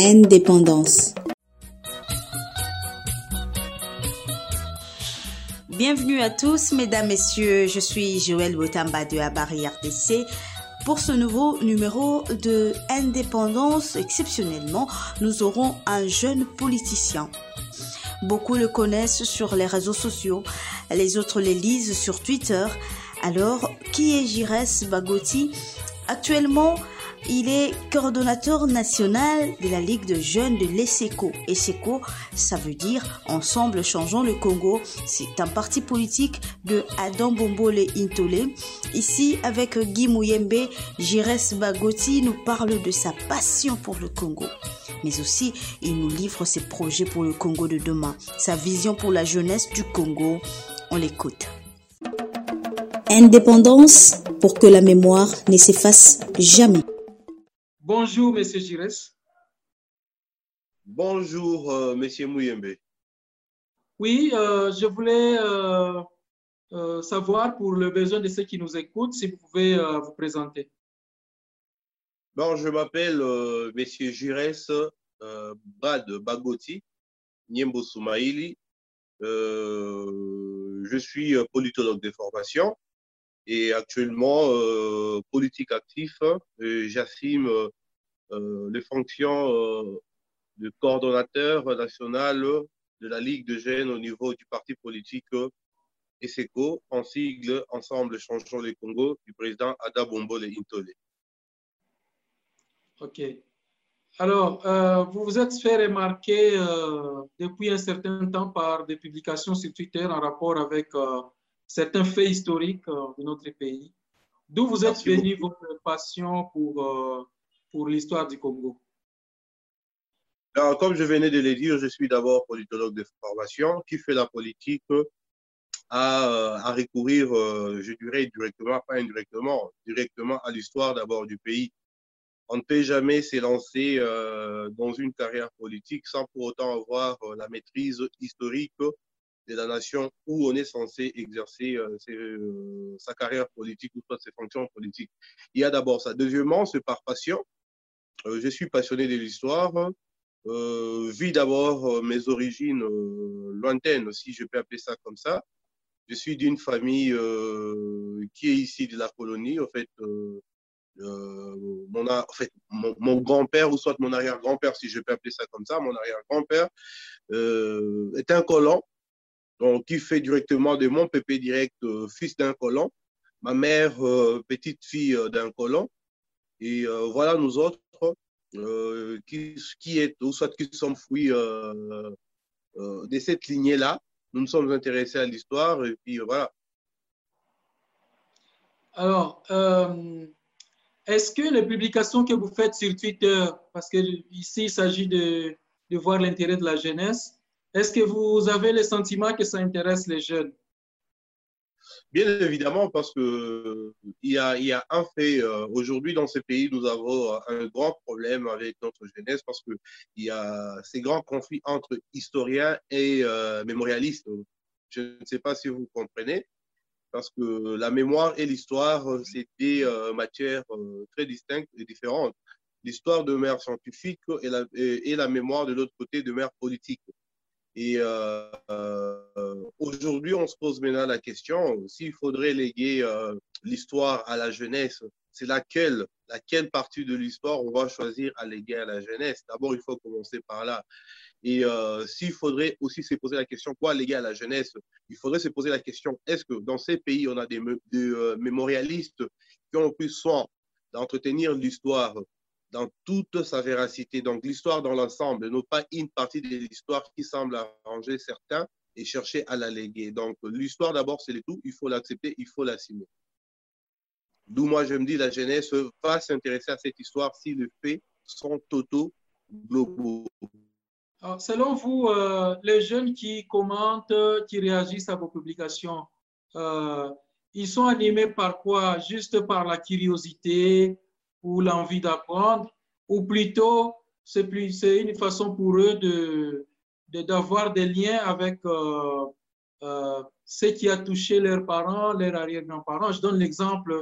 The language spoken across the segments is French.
Indépendance. Bienvenue à tous, mesdames, messieurs. Je suis Joël Botamba de Abari RDC. Pour ce nouveau numéro de Indépendance, exceptionnellement, nous aurons un jeune politicien. Beaucoup le connaissent sur les réseaux sociaux, les autres les lisent sur Twitter. Alors, qui est Jires Bagoti Actuellement, il est coordonnateur national de la Ligue de jeunes de l'ESECO. ESECO, ça veut dire Ensemble Changeons le Congo. C'est un parti politique de Adam Bombole Intole. Ici, avec Guy Mouyembe, Jires Bagoti nous parle de sa passion pour le Congo. Mais aussi, il nous livre ses projets pour le Congo de demain, sa vision pour la jeunesse du Congo. On l'écoute. Indépendance pour que la mémoire ne s'efface jamais. Bonjour, Monsieur Gires. Bonjour, euh, Monsieur Mouyembe. Oui, euh, je voulais euh, euh, savoir, pour le besoin de ceux qui nous écoutent, si vous pouvez vous présenter. Bon, je m'appelle Monsieur Gires Brad Bagoti, Niembo Soumaïli. Euh, je suis politologue de formation et actuellement politique actif. J'assume euh, les fonctions euh, de coordonnateur national de la Ligue de jeunes au niveau du parti politique euh, ESECO, en sigle Ensemble Changeons le Congo, du président Ada Bombole Intole. OK. Alors, euh, vous vous êtes fait remarquer euh, depuis un certain temps par des publications sur Twitter en rapport avec euh, certains faits historiques euh, de notre pays. D'où vous êtes venu votre passion pour, euh, pour l'histoire du Congo? Comme je venais de le dire, je suis d'abord politologue de formation qui fait la politique à, à recourir, euh, je dirais directement, pas indirectement, directement à l'histoire d'abord du pays. On ne peut jamais s'élancer euh, dans une carrière politique sans pour autant avoir euh, la maîtrise historique de la nation où on est censé exercer euh, euh, sa carrière politique ou soit ses fonctions politiques. Il y a d'abord ça. Deuxièmement, c'est par passion. Euh, je suis passionné de l'histoire. Euh, vu d'abord euh, mes origines lointaines, si je peux appeler ça comme ça. Je suis d'une famille qui est ici de la colonie. En fait, mon, grand-père, ou soit mon arrière-grand-père, si je peux appeler ça comme ça, mon arrière-grand-père est un colon, donc qui fait directement de mon pépé direct fils d'un colon, ma mère petite fille d'un colon, et euh, voilà nous autres euh, qui, est, ou soit qui sommes fruits euh, de cette lignée-là. Nous nous sommes intéressés à l'histoire, et puis voilà. Alors, est-ce que les publications que vous faites sur Twitter, parce que ici il s'agit de voir l'intérêt de la jeunesse, est-ce que vous avez le sentiment que ça intéresse les jeunes? Bien évidemment, parce que euh, il y a, y a un fait. euh, Aujourd'hui, dans ce pays, nous avons euh, un grand problème avec notre jeunesse parce que il y a ces grands conflits entre historiens et euh, mémorialistes. Je ne sais pas si vous comprenez, parce que la mémoire et l'histoire, c'est des matières très distinctes et différentes. L'histoire demeure scientifique et la, et, et la mémoire de l'autre côté demeure politique. Et euh, euh, aujourd'hui, on se pose maintenant la question s'il faudrait léguer euh, l'histoire à la jeunesse, c'est laquelle, laquelle partie de l'histoire on va choisir à léguer à la jeunesse? D'abord, il faut commencer par là. Et s'il faudrait aussi se poser la question quoi léguer à la jeunesse, il faudrait se poser la question est-ce que dans ces pays, on a des, mé- des, mémorialistes qui ont le plus soin d'entretenir l'histoire dans toute sa véracité. Donc l'histoire dans l'ensemble, non pas une partie de l'histoire qui semble arranger certains et chercher à la léguer. Donc l'histoire d'abord, c'est le tout, il faut l'accepter, il faut l'assumer. D'où moi je me dis, la jeunesse va s'intéresser à cette histoire si les faits sont totaux, globaux. Alors, selon vous, euh, les jeunes qui commentent, qui réagissent à vos publications, euh, ils sont animés par quoi? Juste par la curiosité ou l'envie d'apprendre? Ou plutôt, c'est plus, une façon pour eux de, de- d'avoir des liens avec euh, euh, ce qui a touché leurs parents, leurs arrière-grands-parents. Je donne l'exemple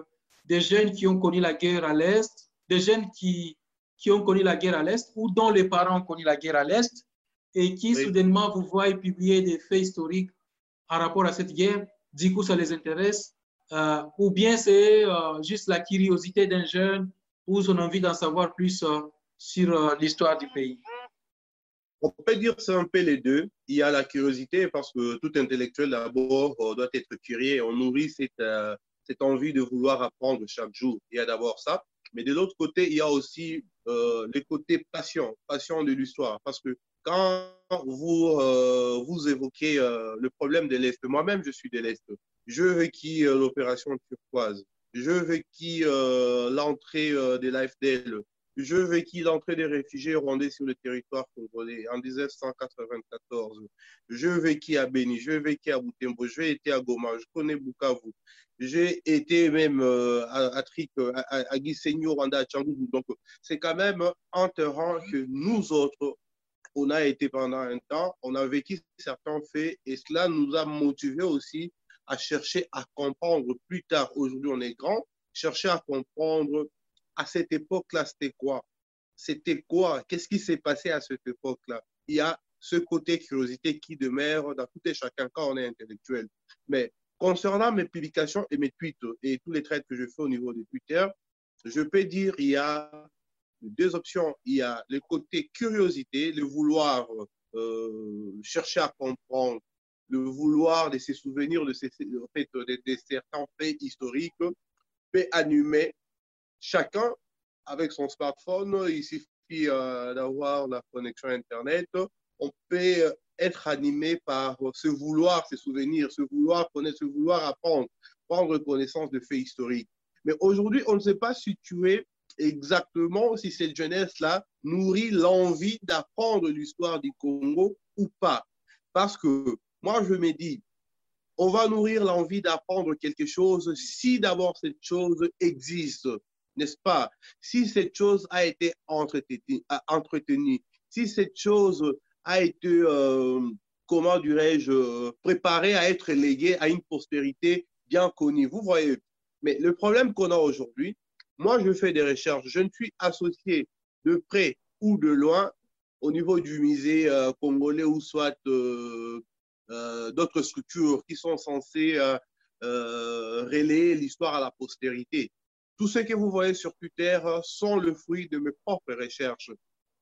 des jeunes qui ont connu la guerre à l'Est, des jeunes qui, qui ont connu la guerre à l'Est ou dont les parents ont connu la guerre à l'Est et qui soudainement vous voient publier des faits historiques en rapport à cette guerre, du coup ça les intéresse, euh, ou bien c'est euh, juste la curiosité d'un jeune ou son envie d'en savoir plus euh, sur l'histoire du pays On peut dire c'est un peu les deux. Il y a la curiosité parce que tout intellectuel d'abord doit être curieux. On nourrit cette, cette envie de vouloir apprendre chaque jour. Il y a d'abord ça. Mais de l'autre côté, il y a aussi euh, le côté passion, passion de l'histoire. Parce que quand vous, euh, vous évoquez euh, le problème de l'Est, moi-même, je suis de l'Est. Je vécu l'opération turquoise. Je vécu l'entrée de l'AFDL. Je vécu l'entrée des réfugiés rwandais sur le territoire congolais en 1994. Je vécu à Beni, je vécu à Butembo, j'ai été à Goma, je connais Bukavu. J'ai été même euh, à, à, à Gisenyo, Rwanda, à. Donc, c'est quand même un terrain que nous autres, on a été pendant un temps, on a vécu certains faits et cela nous a motivés aussi à chercher à comprendre plus tard. Aujourd'hui, on est grand, chercher à comprendre à cette époque-là, c'était quoi? C'était quoi? Qu'est-ce qui s'est passé à cette époque-là? Il y a ce côté curiosité qui demeure dans tout et chacun quand on est intellectuel. Mais Concernant mes publications et mes tweets et tous les trades que je fais au niveau de Twitter, je peux dire il y a deux options. Il y a le côté curiosité, le vouloir euh, chercher à comprendre, le vouloir de se souvenir de, ces, en fait, de, certains faits historiques, peut animer chacun avec son smartphone. Il suffit euh, d'avoir la connexion Internet. On peut être animé par ce vouloir, ce souvenirs, ce vouloir connaître, ce vouloir apprendre, prendre connaissance de faits historiques. Mais aujourd'hui, on ne sait pas situer exactement si cette jeunesse-là nourrit l'envie d'apprendre l'histoire du Congo ou pas. Parce que moi, je me dis, on va nourrir l'envie d'apprendre quelque chose si d'abord cette chose existe, n'est-ce pas? Si cette chose a été entretenue, si cette chose a été, euh, comment dirais-je, euh, préparé à être légué à une postérité bien connue. Vous voyez, mais le problème qu'on a aujourd'hui, moi, je fais des recherches, je ne suis associé de près ou de loin au niveau du musée euh, congolais ou soit d'autres structures qui sont censées relayer l'histoire à la postérité. Tout ce que vous voyez sur Twitter sont le fruit de mes propres recherches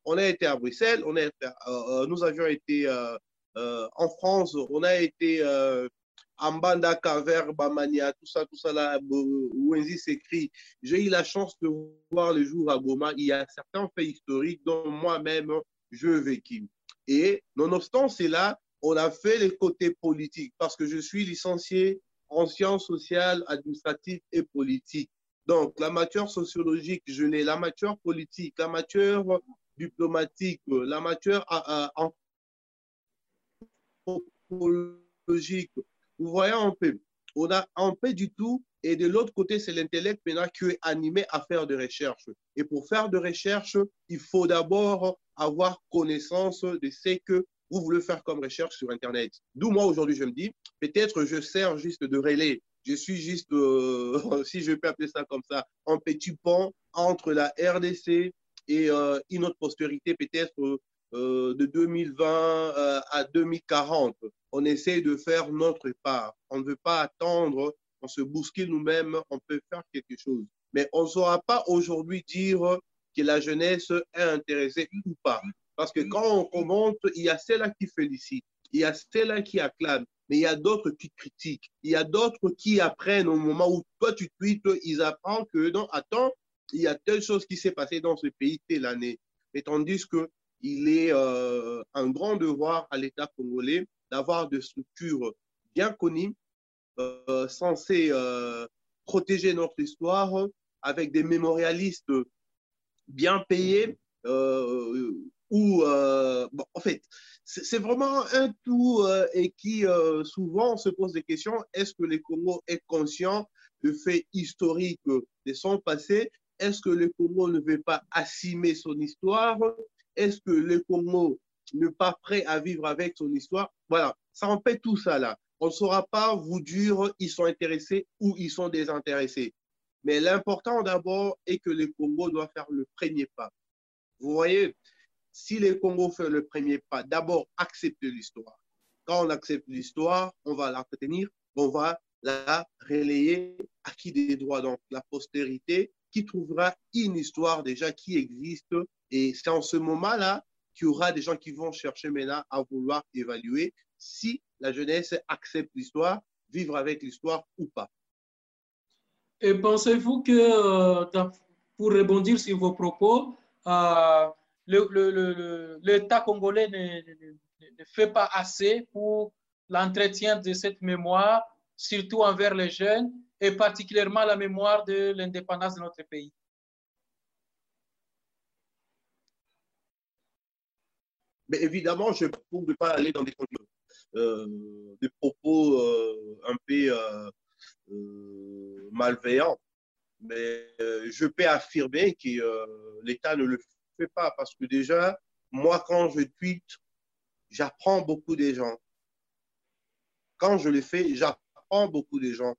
on a été à Bruxelles, on a euh, euh, nous avions été euh, en France, on a été en Banda, Caver, Bamania, tout ça, tout ça là, où s'écrit. J'ai eu la chance de voir le jour à Goma. Il y a certains faits historiques dont moi-même je vécu. Et nonobstant cela, on a fait les côtés politiques parce que je suis licencié en sciences sociales, administratives et politiques. Donc, la matière sociologique, je l'ai, la matière politique, la matière diplomatique, euh, l'amateur anthropologique. Vous voyez peu, on a un peu du tout. Et de l'autre côté, c'est l'intellect qui est animé à faire de recherche. Et pour faire de recherche, il faut d'abord avoir connaissance de ce que vous voulez faire comme recherche sur Internet. D'où moi, aujourd'hui, je me dis, peut-être je sers juste de relais. Je suis juste, euh, si je peux appeler ça comme ça, un petit pont entre la RDC, et euh, une autre postérité peut-être euh, de 2020 euh, à 2040. On essaie de faire notre part. On ne veut pas attendre, on se bouscule nous-mêmes, on peut faire quelque chose. Mais on ne saura pas aujourd'hui dire que la jeunesse est intéressée ou pas. Parce que quand on commente, il y a celle-là qui félicite, il y a celle-là qui acclame, mais il y a d'autres qui critiquent, il y a d'autres qui apprennent au moment où toi tu tweets, ils apprennent que non, attends, il y a telle chose qui s'est passée dans ce pays telle année. Et tandis qu'il est euh, un grand devoir à l'État congolais d'avoir des structures bien connues, euh, censées euh, protéger notre histoire, avec des mémorialistes bien payés, ou en fait, c'est vraiment un tout et qui souvent se pose des questions. Est-ce que le Congo est conscient de faits historiques de son passé est-ce que le Congo ne veut pas assumer son histoire? Est-ce que le Congo n'est pas prêt à vivre avec son histoire? Voilà, ça en fait tout ça là. On ne saura pas vous dire ils sont intéressés ou ils sont désintéressés. Mais l'important d'abord est que le Congo doit faire le premier pas. Vous voyez, si les Congo fait le premier pas, d'abord accepter l'histoire. Quand on accepte l'histoire, on va la retenir, on va la relayer à qui des droits, donc la postérité qui trouvera une histoire déjà qui existe. Et c'est en ce moment-là qu'il y aura des gens qui vont chercher maintenant à vouloir évaluer si la jeunesse accepte l'histoire, vivre avec l'histoire ou pas. Et pensez-vous que, euh, pour rebondir sur vos propos, euh, l'État congolais ne, fait pas assez pour l'entretien de cette mémoire, surtout envers les jeunes, et particulièrement la mémoire de l'indépendance de notre pays. Mais évidemment, je ne peux pas aller dans des, euh, propos euh, un peu euh, malveillants, mais je peux affirmer que l'État ne le fait pas parce que déjà, moi, quand je tweete, j'apprends beaucoup des gens. Quand je le fais, j'apprends beaucoup des gens.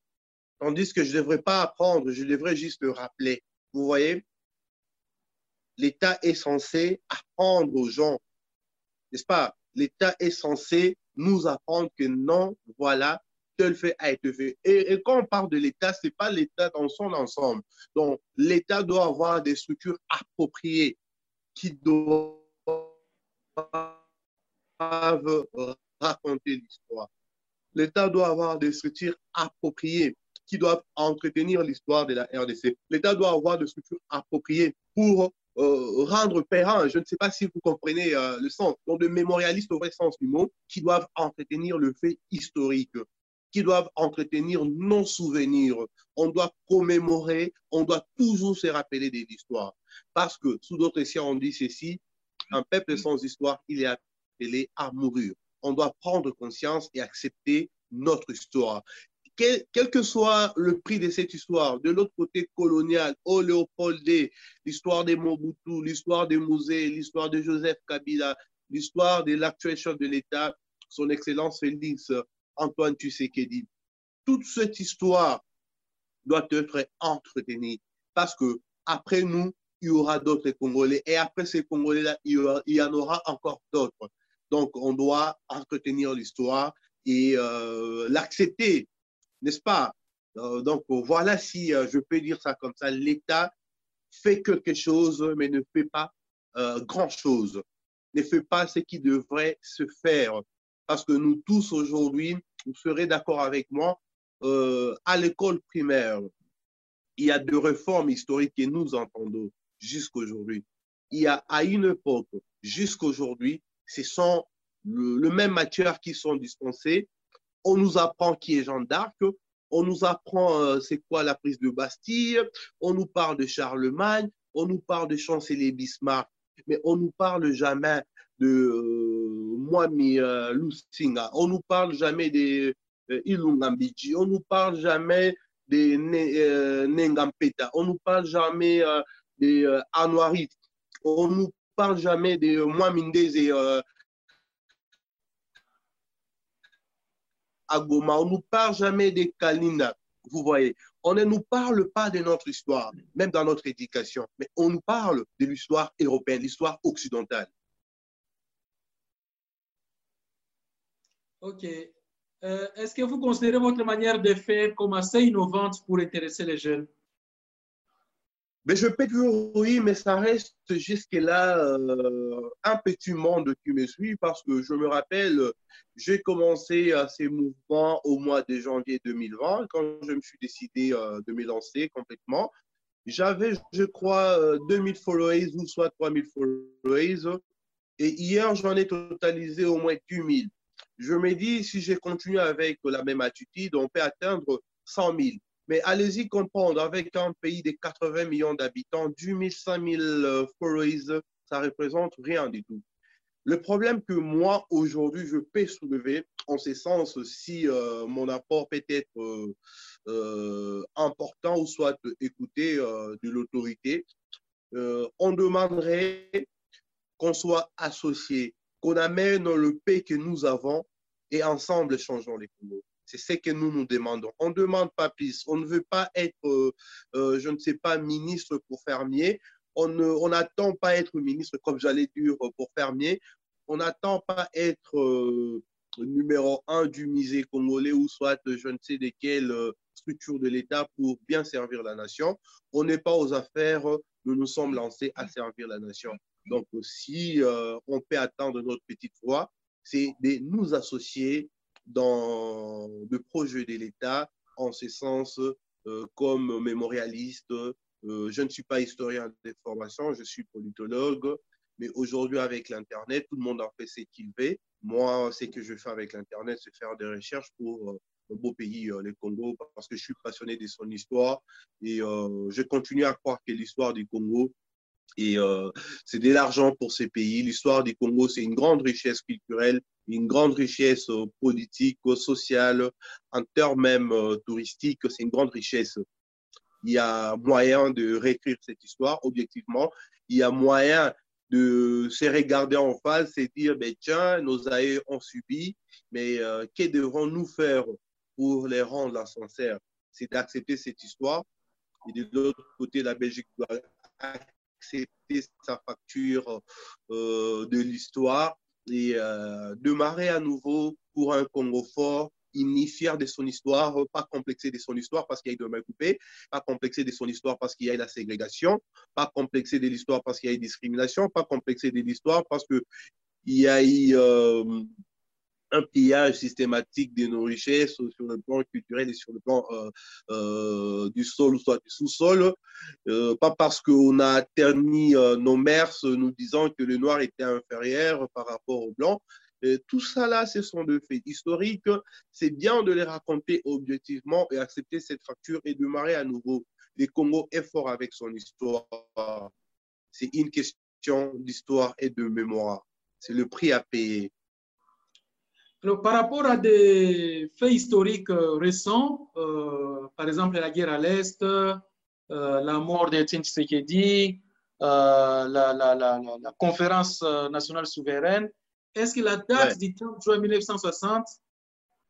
Tandis que je ne devrais pas apprendre, je devrais juste le rappeler. Vous voyez, l'État est censé apprendre aux gens, n'est-ce pas? L'État est censé nous apprendre que non, voilà, tel fait a été fait. Et, quand on parle de l'État, ce n'est pas l'État dans son ensemble. Donc, l'État doit avoir des structures appropriées qui doivent raconter l'histoire. L'État doit avoir des structures appropriées qui doivent entretenir l'histoire de la RDC. L'État doit avoir des structures appropriées pour euh, rendre pérenne, je ne sais pas si vous comprenez euh, le sens, donc de mémorialistes au vrai sens du mot, qui doivent entretenir le fait historique, qui doivent entretenir nos souvenirs. On doit commémorer, on doit toujours se rappeler de l'histoire. Parce que, sous d'autres essais, on dit ceci, un peuple sans histoire, il est appelé à mourir. On doit prendre conscience et accepter notre histoire quel, que soit le prix de cette histoire, de l'autre côté colonial, au Léopoldé, l'histoire des Mobutu, l'histoire des musées, l'histoire de Joseph Kabila, l'histoire de l'actuel chef de l'État, son Excellence Félix Antoine Tshisekedi. Toute cette histoire doit être entretenue parce que après nous, il y aura d'autres Congolais et après ces Congolais-là, il, y en aura encore d'autres. Donc, on doit entretenir l'histoire et euh, l'accepter n'est-ce pas? Euh, Donc voilà si euh, je peux dire ça comme ça, l'État fait quelque chose, mais ne fait pas grand-chose, ne fait pas ce qui devrait se faire. Parce que nous tous aujourd'hui, vous serez d'accord avec moi, à l'école primaire, il y a deux réformes historiques que nous entendons jusqu'aujourd'hui. Il y a à une époque, jusqu'aujourd'hui, ce sont le, le, même matière qui sont dispensées, on nous apprend qui est Jeanne d'Arc, on nous apprend euh, c'est quoi la prise de Bastille, on nous parle de Charlemagne, on nous parle de chancelier Bismarck, mais on nous parle jamais de euh, Mwami euh, Lusinga, on nous parle jamais de euh, Ilungambiji, on nous parle jamais de Nengampeta, on nous parle jamais de Anouarit, on nous parle jamais de Mwamindeze et à Goma. On ne nous parle jamais des Kalina. Vous voyez, on ne nous parle pas de notre histoire, même dans notre éducation, mais on nous parle de l'histoire européenne, l'histoire occidentale. OK. Euh, est-ce que vous considérez votre manière de faire comme assez innovante pour intéresser les jeunes? Mais je peux dire oui, mais ça reste jusque-là euh, un petit monde qui me suit parce que je me rappelle, j'ai commencé à ces mouvements au mois de janvier 2020 quand je me suis décidé euh, de me lancer complètement. J'avais, je crois, 2000 euh, followers ou soit 3000 followers. Et hier, j'en ai totalisé au moins 1000. Je me dis, si je continue avec la même attitude, on peut atteindre 100 000. Mais allez-y comprendre, avec un pays de 80 millions d'habitants, 10 5 000 followers, ça représente rien du tout. Le problème que moi, aujourd'hui, je peux soulever, en ce sens, si euh, mon apport peut être euh, euh, important ou soit écouté de l'autorité, on demanderait qu'on soit associé, qu'on amène le pays que nous avons et ensemble changeons les Congos. C'est ce que nous nous demandons. On ne demande pas plus. On ne veut pas être, euh, euh, je ne sais pas, ministre pour fermier. on n'attend pas être ministre, comme j'allais dire pour fermier, on n'attend pas être euh, numéro un du musée congolais ou soit je ne sais de quelle structure de l'État pour bien servir la nation. On n'est pas aux affaires, nous nous sommes lancés à servir la nation. Donc, si euh, on peut attendre notre petite voix, c'est de nous associer dans le projet de l'État en ce sens comme mémorialiste, euh, je ne suis pas historien des formations, je suis politologue, mais aujourd'hui, avec l'Internet, tout le monde en fait ce qu'il veut. Moi, ce que je fais avec l'Internet, c'est faire des recherches pour euh, un beau pays, euh, le Congo, parce que je suis passionné de son histoire et je continue à croire que l'histoire du Congo, et c'est de l'argent pour ces pays. L'histoire du Congo, c'est une grande richesse culturelle, une grande richesse politique, sociale, en termes même touristiques, c'est une grande richesse il y a moyen de réécrire cette histoire objectivement. Il y a moyen de se regarder en face et dire, ben, tiens, nos aïeux ont subi, mais euh, que devrons-nous faire pour les rendre sincères C'est d'accepter cette histoire. Et de l'autre côté, la Belgique doit accepter sa facture euh, de l'histoire et euh, démarrer à nouveau pour un Congo fort, il fier de son histoire, pas complexé de son histoire parce qu'il y a eu mains coupées, pas complexé de son histoire parce qu'il y a eu la ségrégation, pas complexé de l'histoire parce qu'il y a eu discrimination, pas complexé de l'histoire parce qu'il y a eu euh, un pillage systématique de nos richesses sur le plan culturel et sur le plan euh, euh, du sol soit du sous-sol, pas parce qu'on a terni nos mers nous disant que le noir était inférieur par rapport au blanc, tout ça là, ce sont des faits historiques. C'est bien de les raconter objectivement et accepter cette fracture et de marrer à nouveau. Le Congo est fort avec son histoire. C'est une question d'histoire et de mémoire. C'est le prix à payer. Alors, par rapport à des faits historiques euh, récents, euh, par exemple la guerre à l'Est, euh, la mort d'Etienne Tshisekedi, la, la, la, la, conférence nationale souveraine, est-ce que la date du 30 juin 1960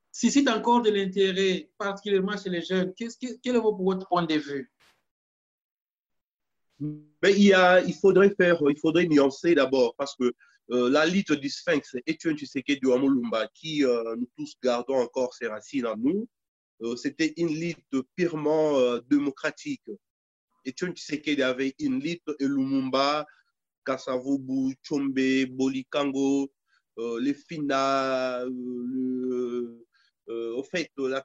suscite encore de l'intérêt, particulièrement chez les jeunes? Quel est votre point de vue? Mais il, y a, il, faudrait faire, il faudrait nuancer d'abord parce que euh, la lutte du Sphinx, Etienne Tshisekedi Amulumba, qui euh, nous tous gardons encore ses racines en nous, euh, c'était une lutte purement démocratique. Etienne Tshisekedi avait une lutte et Lumumba, Kasavubu, Chombe, Bolikango, les FINA, euh, euh, au fait, la,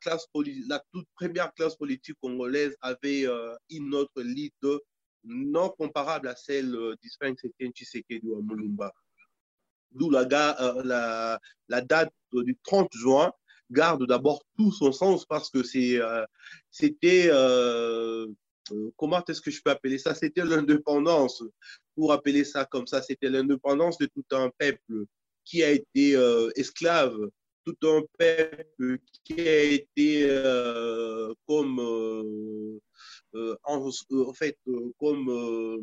toute première classe politique congolaise avait une autre lead non comparable à celle d'Ismaël Tshisekedi ou Mulumba. D'où la, la, date du 30 juin garde d'abord tout son sens parce que c'était, comment est-ce que je peux appeler ça? C'était l'indépendance. Pour appeler ça comme ça, c'était l'indépendance de tout un peuple qui a été euh, esclave, tout un peuple qui a été euh, comme, euh, en, fait, comme,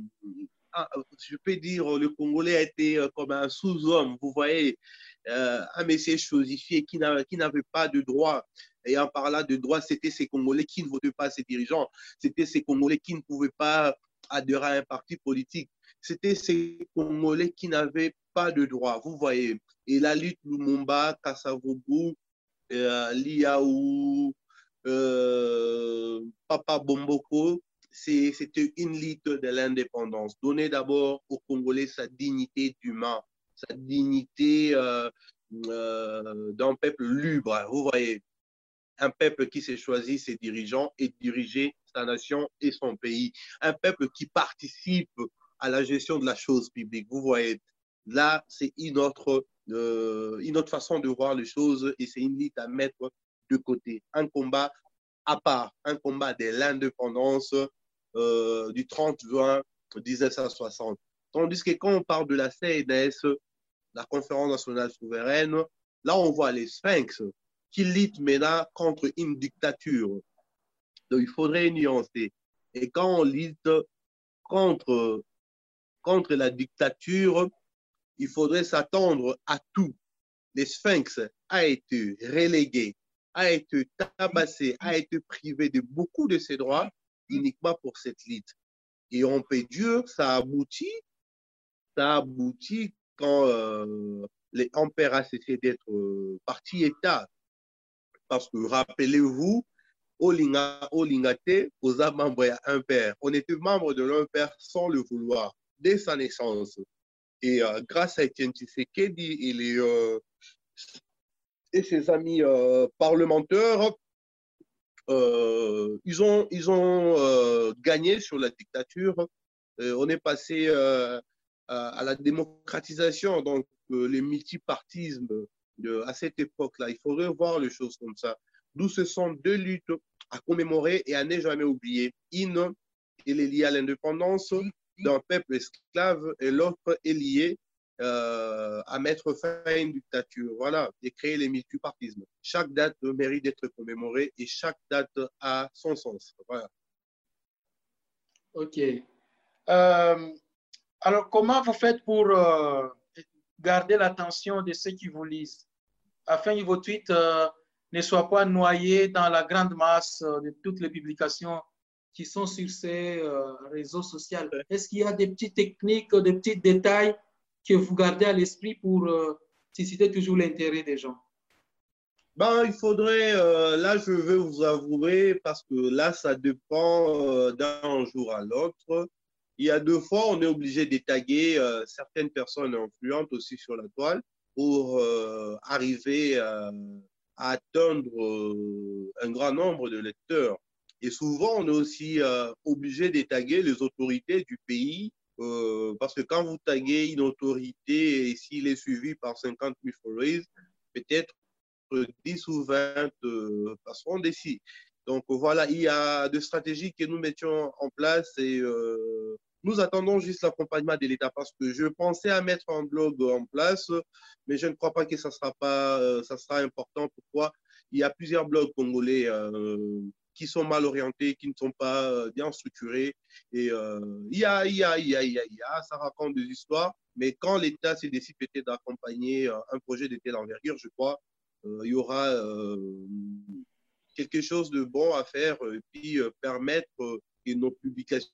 ah, je peux dire, le Congolais a été comme un sous-homme, vous voyez, un messier chosifié qui n'avait pas de droit. Et en parlant de droit, c'était ces Congolais qui ne votaient pas ses dirigeants. C'était ces Congolais qui ne pouvaient pas adhérer à un parti politique. C'était ces Congolais qui n'avaient pas de droit. Vous voyez, et la lutte Lumumba, Kassavobu, euh, Liaou, euh, Papa Bomboko, c'était une lutte de l'indépendance. Donner d'abord aux Congolais sa dignité d'humain, sa dignité euh, euh, d'un peuple libre. Vous voyez, un peuple qui s'est choisi ses dirigeants et diriger sa nation et son pays. Un peuple qui participe à la gestion de la chose publique. Vous voyez, Là, c'est une autre, euh, une autre façon de voir les choses et c'est une lutte à mettre de côté. Un combat à part, un combat de l'indépendance euh, du 30 juin 1960. Tandis que quand on parle de la CNS, la Conférence nationale souveraine, là, on voit les sphinx qui luttent maintenant contre une dictature. Donc, il faudrait nuancer. Et quand on lutte contre, contre la dictature, il faudrait s'attendre à tout. Les sphinx a été relégué, a été tabassé, a été privé de beaucoup de ses droits uniquement pour cette lutte. Et on peut dire, ça aboutit, ça aboutit quand euh, les a cessé d'être euh, parti-État. Parce que rappelez-vous, au Lingate, aux membres un père. On était membre de l'un père sans le vouloir, dès sa naissance. Et euh, grâce à Etienne Tshisekedi et, euh, et ses amis parlementaires, ils ont, ils ont gagné sur la dictature. on est passé à la démocratisation, donc les multipartismes à cette époque-là. Il faudrait voir les choses comme ça. D'où ce sont deux luttes à commémorer et à ne jamais oublier. Une, elle est liée à l'indépendance d'un peuple esclave et l'autre est liée euh, à mettre fin à une dictature. Voilà, et créer les multipartismes. Chaque date mérite d'être commémorée et chaque date a son sens. Voilà. OK. Euh, alors, comment vous faites pour euh, garder l'attention de ceux qui vous lisent? Afin que vos tweets ne soient pas noyés dans la grande masse de toutes les publications qui sont sur ces réseaux sociaux. Est-ce qu'il y a des petites techniques, des petits détails que vous gardez à l'esprit pour euh, susciter toujours l'intérêt des gens ben, il faudrait, euh, là je veux vous avouer, parce que là ça dépend d'un jour à l'autre. Il y a deux fois, on est obligé de taguer certaines personnes influentes aussi sur la toile pour arriver à atteindre un grand nombre de lecteurs. Et souvent, on est aussi euh, obligé de taguer les autorités du pays euh, parce que quand vous taguez une autorité et s'il est suivi par 50 000 followers, peut-être 10 ou 20 euh, passeront d'ici. Donc voilà, il y a des stratégies que nous mettions en place et euh, nous attendons juste l'accompagnement de l'État parce que je pensais à mettre un blog en place, mais je ne crois pas que ça sera pas, euh, ça sera important. Pourquoi? Il y a plusieurs blogs congolais qui sont mal orientés, qui ne sont pas euh, bien structurés. Et euh, il y, a, il, y y y a, ça raconte des histoires, mais quand l'État s'est décidé peut-être d'accompagner euh, un projet de telle envergure, je crois, il y aura quelque chose de bon à faire et puis permettre que nos publications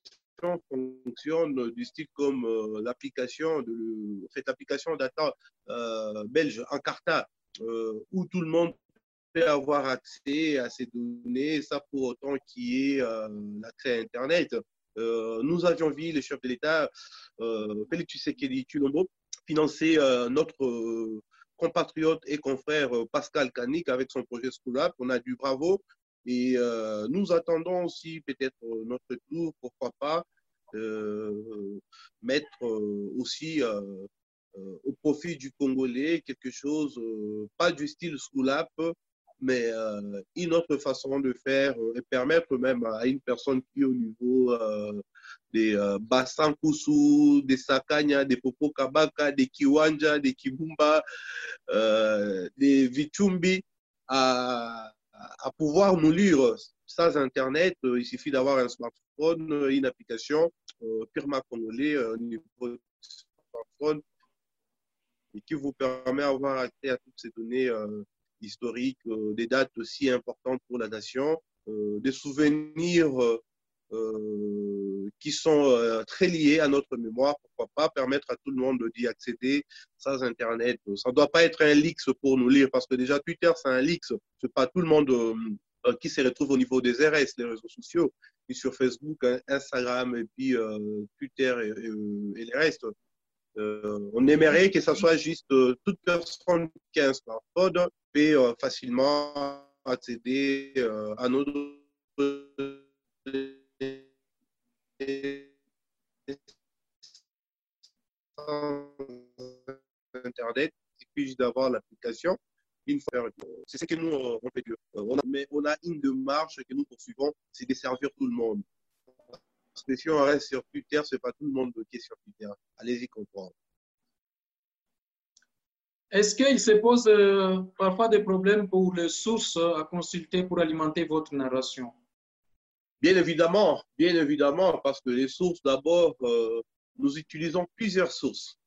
fonctionnent du style comme l'application de cette application data belge Encarta où tout le monde avoir accès à ces données, ça pour autant qu'il y ait euh, l'accès à Internet. Euh, nous avions vu le chef de l'État, euh, Félix Tshisekedi Tulombo, financer notre compatriote et confrère Pascal Kanik avec son projet Schoolab. On a du bravo et nous attendons aussi peut-être notre tour, pourquoi pas, mettre aussi au profit du Congolais quelque chose, pas du style Schoolab, mais euh, une autre façon de faire euh, et permettre même à une personne qui au niveau euh, des bassins Koussou, des Sakanya, des Popo Kabaka, des Kiwanja, des Kibumba, des Vichumbi, à, pouvoir nous lire sans Internet. Il suffit d'avoir un smartphone, une application purement congolais au niveau smartphone et qui vous permet d'avoir accès à toutes ces données historiques, euh, des dates aussi importantes pour la nation, euh, des souvenirs euh, qui sont très liés à notre mémoire, pourquoi pas permettre à tout le monde d'y accéder sans Internet. Ça ne doit pas être un leaks pour nous lire, parce que déjà Twitter, c'est un leaks. Ce n'est pas tout le monde qui se retrouve au niveau des RS, les réseaux sociaux, puis sur Facebook, Instagram, et puis Twitter et, les restes. On aimerait que ça soit juste toute personne qui a un smartphone peut euh, facilement accéder euh, à notre Internet, suffit d'avoir l'application. C'est ce que nous, euh, on fait. Mais on a une démarche que nous poursuivons, c'est de servir tout le monde. Parce que si on reste sur Twitter, ce n'est pas tout le monde qui est sur Twitter. Allez-y comprendre. Est-ce qu'il se pose euh, parfois des problèmes pour les sources à consulter pour alimenter votre narration? Bien évidemment, bien évidemment, parce que les sources, d'abord, euh, nous utilisons plusieurs sources.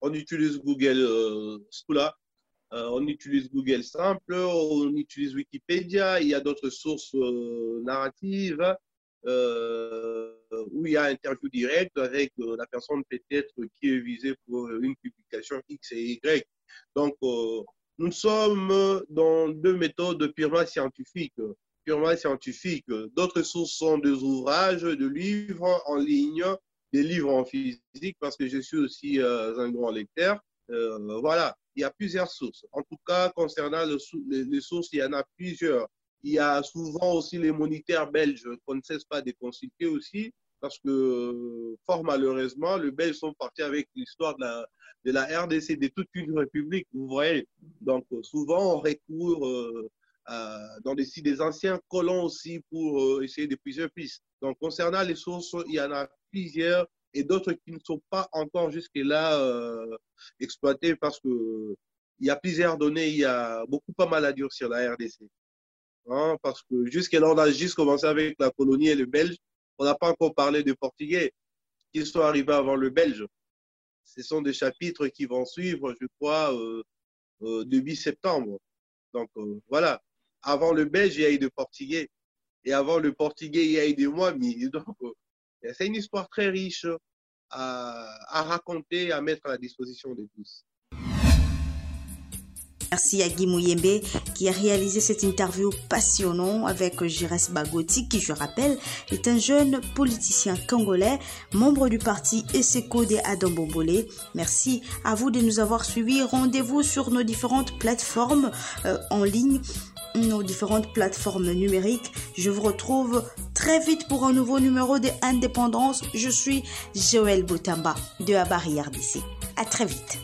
On utilise Google euh, Scholar, on utilise Google Simple, on utilise Wikipédia, il y a d'autres sources narratives. Euh, où il y a interview direct avec euh, la personne peut-être qui est visée pour une publication X et Y. Donc, euh, nous sommes dans deux méthodes purement scientifiques. Purement scientifiques. D'autres sources sont des ouvrages, des livres en ligne, des livres en physique, parce que je suis aussi un grand lecteur. voilà, il y a plusieurs sources. En tout cas, concernant les sources, il y en a plusieurs. Il y a souvent aussi les moniteurs belges qu'on ne cesse pas de consulter aussi, parce que fort malheureusement, les Belges sont partis avec l'histoire de la, de la RDC, de toute une république, vous voyez. Donc souvent, on recourt euh, dans des, des anciens colons aussi pour euh, essayer d'épuiser pistes. Donc concernant les sources, il y en a plusieurs et d'autres qui ne sont pas encore jusque-là euh, exploitées parce que il y a plusieurs données, il y a beaucoup pas mal à dire sur la RDC. Hein, parce que jusqu'à là, on a juste commencé avec la colonie et le belge. On n'a pas encore parlé du portugais, qui sont arrivés avant le belge. Ce sont des chapitres qui vont suivre, je crois, euh, euh, début septembre. Donc euh, voilà. Avant le belge, il y a eu le portugais. Et avant le portugais, il y a eu des Moamis. Donc c'est une histoire très riche à, à raconter, à mettre à la disposition de tous. Merci à Guy Mouyembe qui a réalisé cette interview passionnante avec Jires Bagoti qui, je rappelle, est un jeune politicien congolais, membre du parti ESECO de Adam Bombole. Merci à vous de nous avoir suivis. Rendez-vous sur nos différentes plateformes euh, en ligne nos différentes plateformes numériques. Je vous retrouve très vite pour un nouveau numéro de Indépendance. Je suis Joël Boutamba de Abari RDC. À très vite.